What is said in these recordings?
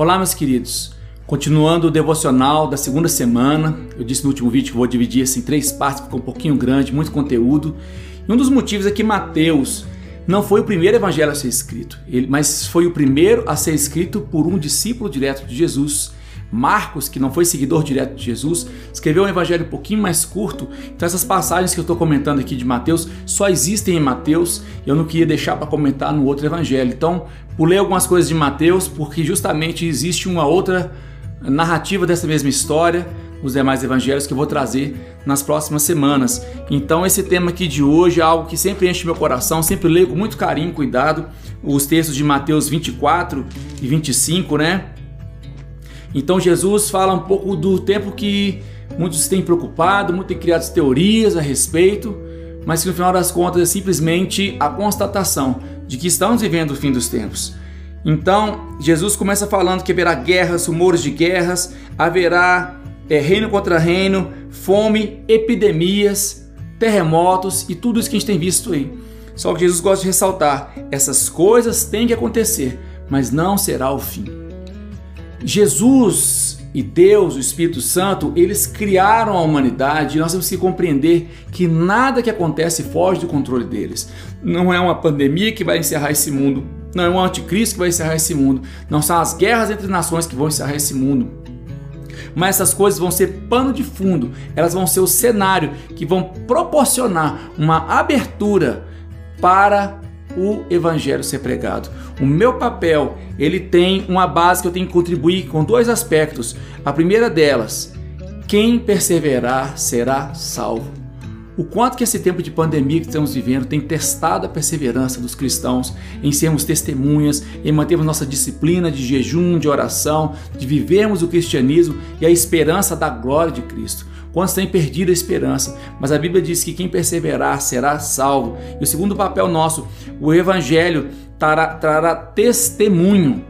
Olá, meus queridos. Continuando o devocional da segunda semana, eu disse no último vídeo que vou dividir assim, em três partes, ficou um pouquinho grande, muito conteúdo. E um dos motivos é que Mateus não foi o primeiro evangelho a ser escrito, mas foi o primeiro a ser escrito por um discípulo direto de Jesus. Marcos, que não foi seguidor direto de Jesus, escreveu um evangelho um pouquinho mais curto. Então essas passagens que eu estou comentando aqui de Mateus só existem em Mateus. Eu não queria deixar para comentar no outro evangelho. Então pulei algumas coisas de Mateus porque justamente existe uma outra narrativa dessa mesma história nos demais evangelhos que eu vou trazer nas próximas semanas. Então esse tema aqui de hoje é algo que sempre enche meu coração, sempre leio com muito carinho, cuidado, os textos de Mateus 24 e 25, né? Então Jesus fala um pouco do tempo que muitos têm preocupado, muitos têm criado teorias a respeito, mas que no final das contas é simplesmente a constatação de que estamos vivendo o fim dos tempos. Então, Jesus começa falando que haverá guerras, rumores de guerras, haverá é, reino contra reino, fome, epidemias, terremotos e tudo isso que a gente tem visto aí. Só que Jesus gosta de ressaltar: essas coisas têm que acontecer, mas não será o fim. Jesus e Deus, o Espírito Santo, eles criaram a humanidade e nós temos que compreender que nada que acontece foge do controle deles. Não é uma pandemia que vai encerrar esse mundo, não é um anticristo que vai encerrar esse mundo, não são as guerras entre nações que vão encerrar esse mundo. Mas essas coisas vão ser pano de fundo, elas vão ser o cenário que vão proporcionar uma abertura para o evangelho ser pregado. O meu papel, ele tem uma base que eu tenho que contribuir com dois aspectos. A primeira delas, quem perseverar será salvo. O quanto que esse tempo de pandemia que estamos vivendo tem testado a perseverança dos cristãos em sermos testemunhas, em mantermos nossa disciplina de jejum, de oração, de vivermos o cristianismo e a esperança da glória de Cristo. Quantos têm perdido a esperança? Mas a Bíblia diz que quem perseverar será salvo. E o segundo papel nosso, o Evangelho trará, trará testemunho.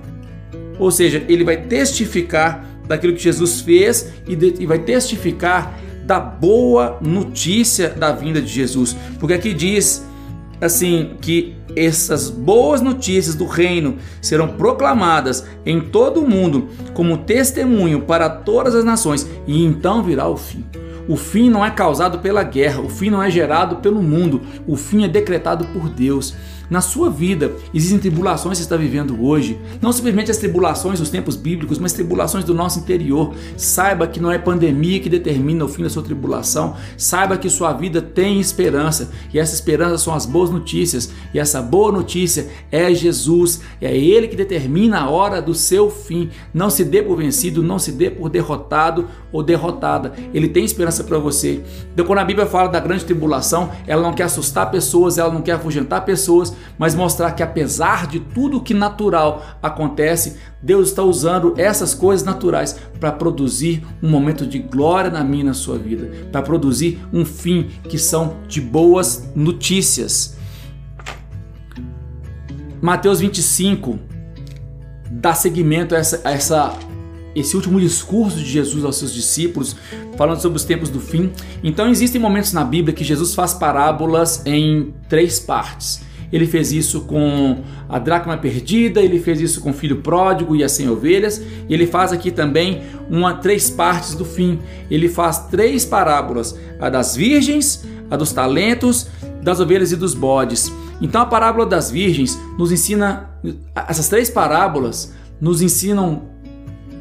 Ou seja, ele vai testificar daquilo que Jesus fez e, de, e vai testificar da boa notícia da vinda de Jesus. Porque aqui diz assim que essas boas notícias do reino serão proclamadas em todo o mundo como testemunho para todas as nações e então virá o fim. O fim não é causado pela guerra, o fim não é gerado pelo mundo, o fim é decretado por Deus. Na sua vida existem tribulações que você está vivendo hoje, não simplesmente as tribulações dos tempos bíblicos, mas tribulações do nosso interior. Saiba que não é pandemia que determina o fim da sua tribulação. Saiba que sua vida tem esperança e essa esperança são as boas notícias. E essa boa notícia é Jesus, é Ele que determina a hora do seu fim. Não se dê por vencido, não se dê por derrotado ou derrotada. Ele tem esperança para você. Então, quando a Bíblia fala da grande tribulação, ela não quer assustar pessoas, ela não quer afugentar pessoas, mas mostrar que apesar de tudo que natural acontece, Deus está usando essas coisas naturais para produzir um momento de glória na minha e na sua vida, para produzir um fim que são de boas notícias. Mateus 25 dá seguimento a essa, a essa esse último discurso de Jesus aos seus discípulos, falando sobre os tempos do fim. Então existem momentos na Bíblia que Jesus faz parábolas em três partes. Ele fez isso com a dracma perdida, ele fez isso com o filho pródigo e as cem ovelhas, e ele faz aqui também uma três partes do fim. Ele faz três parábolas: a das virgens, a dos talentos, das ovelhas e dos bodes. Então a parábola das virgens nos ensina essas três parábolas nos ensinam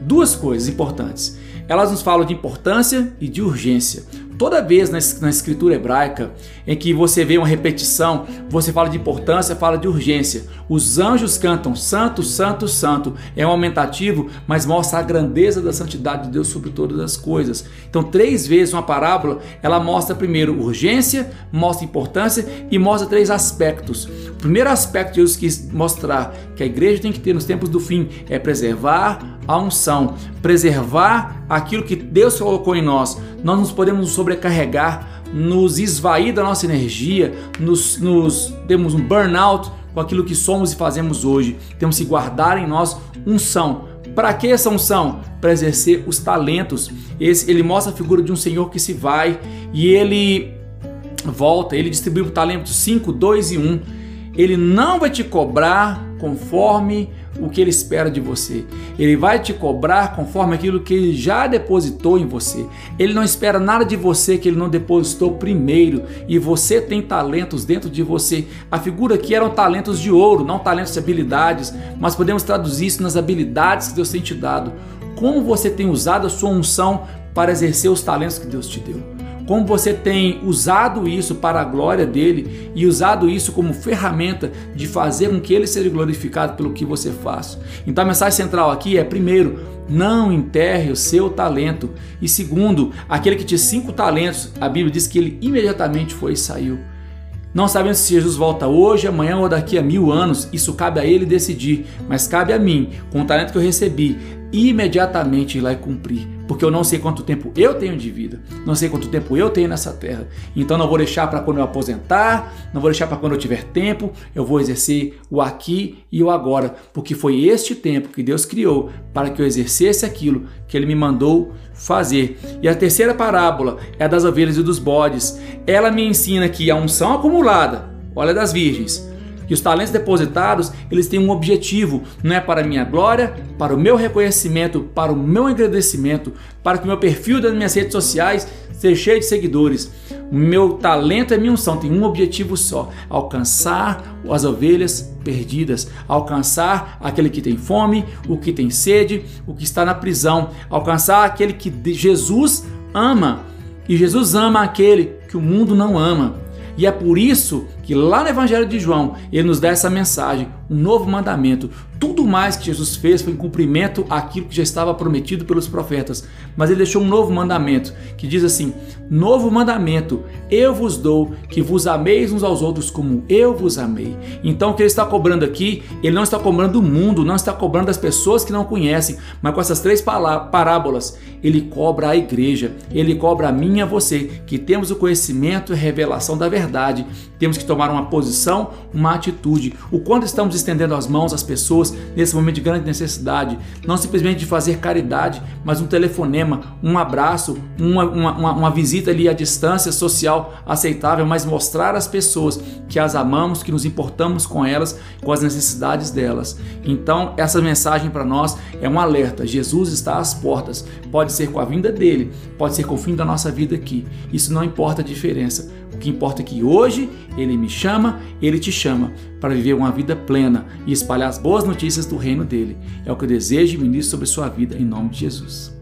duas coisas importantes. Elas nos falam de importância e de urgência. Toda vez na, escritura hebraica em que você vê uma repetição, você fala de importância, fala de urgência. Os anjos cantam Santo, Santo, Santo. É um aumentativo, mas mostra a grandeza da santidade de Deus sobre todas as coisas. Então, três vezes uma parábola, ela mostra primeiro urgência, mostra importância e mostra três aspectos. O primeiro aspecto que Jesus quis mostrar que a igreja tem que ter nos tempos do fim é preservar a unção, preservar aquilo que Deus colocou em nós. Nós nos podemos sobrecarregar, nos esvair da nossa energia, nos, nos temos um burnout com aquilo que somos e fazemos hoje. Temos que guardar em nós unção. Para que essa unção? Para exercer os talentos. Esse, ele mostra a figura de um Senhor que se vai e ele volta, ele distribui o talento 5, 2 e 1. Ele não vai te cobrar conforme o que ele espera de você. Ele vai te cobrar conforme aquilo que ele já depositou em você. Ele não espera nada de você que ele não depositou primeiro. E você tem talentos dentro de você. A figura aqui eram talentos de ouro, não talentos de habilidades, mas podemos traduzir isso nas habilidades que Deus tem te dado. Como você tem usado a sua unção para exercer os talentos que Deus te deu? Como você tem usado isso para a glória dele e usado isso como ferramenta de fazer com que ele seja glorificado pelo que você faz. Então a mensagem central aqui é: primeiro, não enterre o seu talento, e segundo, aquele que tinha cinco talentos, a Bíblia diz que ele imediatamente foi e saiu. Não sabemos se Jesus volta hoje, amanhã ou daqui a mil anos, isso cabe a ele decidir, mas cabe a mim, com o talento que eu recebi, imediatamente ir lá e cumprir porque eu não sei quanto tempo eu tenho de vida, não sei quanto tempo eu tenho nessa terra. Então não vou deixar para quando eu aposentar, não vou deixar para quando eu tiver tempo, eu vou exercer o aqui e o agora, porque foi este tempo que Deus criou para que eu exercesse aquilo que ele me mandou fazer. E a terceira parábola é das ovelhas e dos bodes. Ela me ensina que a unção acumulada, olha das virgens, que os talentos depositados, eles têm um objetivo, não é para minha glória, para o meu reconhecimento, para o meu agradecimento, para que o meu perfil das minhas redes sociais seja cheio de seguidores. O meu talento é minha unção, tem um objetivo só: alcançar as ovelhas perdidas, alcançar aquele que tem fome, o que tem sede, o que está na prisão, alcançar aquele que Jesus ama. E Jesus ama aquele que o mundo não ama. E é por isso que lá no Evangelho de João ele nos dá essa mensagem, um novo mandamento. Tudo mais que Jesus fez foi em cumprimento àquilo que já estava prometido pelos profetas. Mas ele deixou um novo mandamento que diz assim: Novo mandamento eu vos dou, que vos ameis uns aos outros como eu vos amei. Então o que ele está cobrando aqui, ele não está cobrando o mundo, não está cobrando as pessoas que não conhecem, mas com essas três parábolas, ele cobra a igreja, ele cobra a mim e a você, que temos o conhecimento e revelação da verdade. Temos que tomar uma posição, uma atitude. O quanto estamos estendendo as mãos às pessoas nesse momento de grande necessidade, não simplesmente de fazer caridade, mas um telefonema, um abraço, uma, uma, uma visita ali à distância social aceitável, mas mostrar às pessoas que as amamos, que nos importamos com elas, com as necessidades delas. Então, essa mensagem para nós é um alerta. Jesus está às portas. Pode ser com a vinda dele, pode ser com o fim da nossa vida aqui. Isso não importa a diferença. O que importa é que hoje ele me chama, ele te chama para viver uma vida plena e espalhar as boas notícias do reino dele. É o que eu desejo e ministro sobre sua vida em nome de Jesus.